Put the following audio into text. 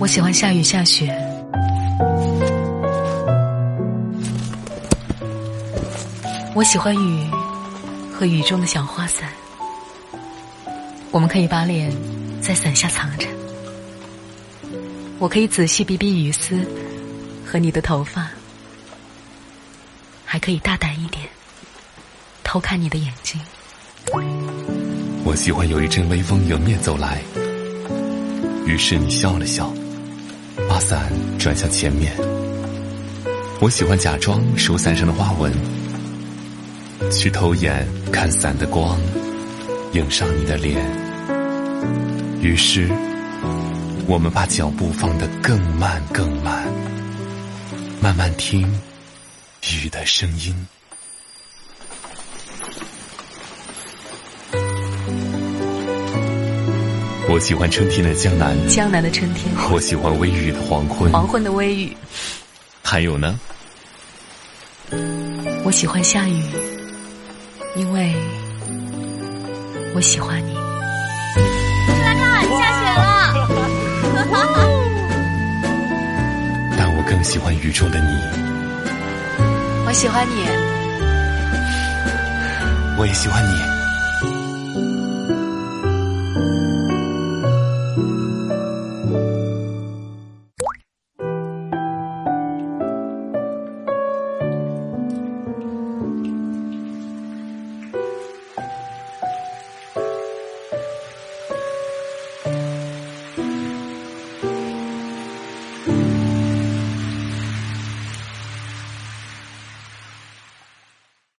我喜欢下雨下雪，我喜欢雨和雨中的小花伞。我们可以把脸在伞下藏着，我可以仔细比比雨丝和你的头发，还可以大胆一点偷看你的眼睛。我喜欢有一阵微风迎面走来，于是你笑了笑，伞转向前面。我喜欢假装数伞上的花纹，去偷眼看伞的光。映上你的脸，于是我们把脚步放得更慢更慢，慢慢听雨的声音。我喜欢春天的江南，江南的春天。我喜欢微雨的黄昏，黄昏的微雨。还有呢？我喜欢下雨，因为。我喜欢你，来看下雪了。但我更喜欢雨中的你。我喜欢你，我也喜欢你。